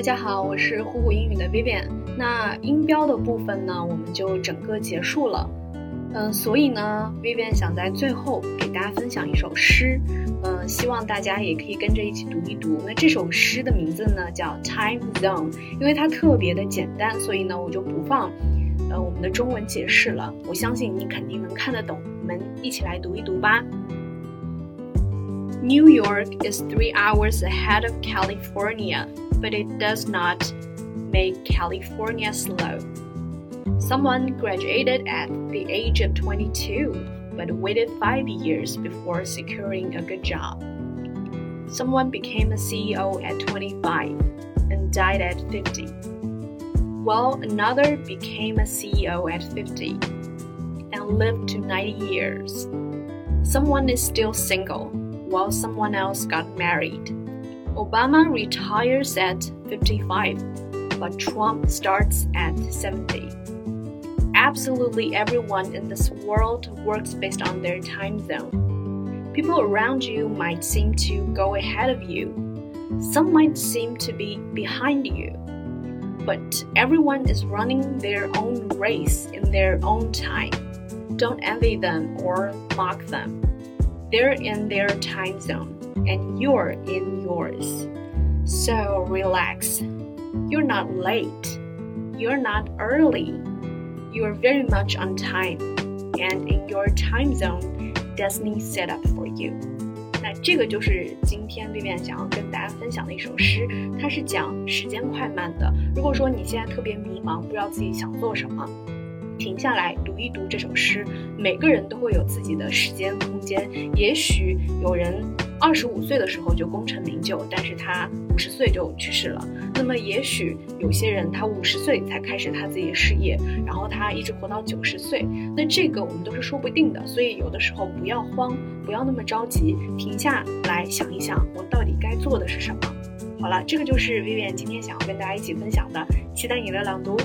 大家好，我是虎虎英语的 Vivian。那音标的部分呢，我们就整个结束了。嗯，所以呢，Vivian 想在最后给大家分享一首诗。嗯，希望大家也可以跟着一起读一读。那这首诗的名字呢叫 Time Zone，因为它特别的简单，所以呢我就不放呃我们的中文解释了。我相信你肯定能看得懂。我们一起来读一读吧。New York is three hours ahead of California. but it does not make California slow. Someone graduated at the age of 22 but waited five years before securing a good job. Someone became a CEO at 25 and died at 50. While another became a CEO at 50 and lived to 90 years. Someone is still single while someone else got married Obama retires at 55, but Trump starts at 70. Absolutely everyone in this world works based on their time zone. People around you might seem to go ahead of you, some might seem to be behind you. But everyone is running their own race in their own time. Don't envy them or mock them. They're in their time zone and you're in yours. So relax. You're not late. You're not early. You're very much on time. And in your time zone, destiny set up for you. 那这个就是今天 Vivian 想要跟大家分享的一首诗，它是讲时间快慢的。如果说你现在特别迷茫，不知道自己想做什么， 停下来读一读这首诗。每个人都会有自己的时间空间，也许有人。二十五岁的时候就功成名就，但是他五十岁就去世了。那么也许有些人他五十岁才开始他自己的事业，然后他一直活到九十岁，那这个我们都是说不定的。所以有的时候不要慌，不要那么着急，停下来想一想，我到底该做的是什么。好了，这个就是 Vivian 今天想要跟大家一起分享的，期待你的朗读。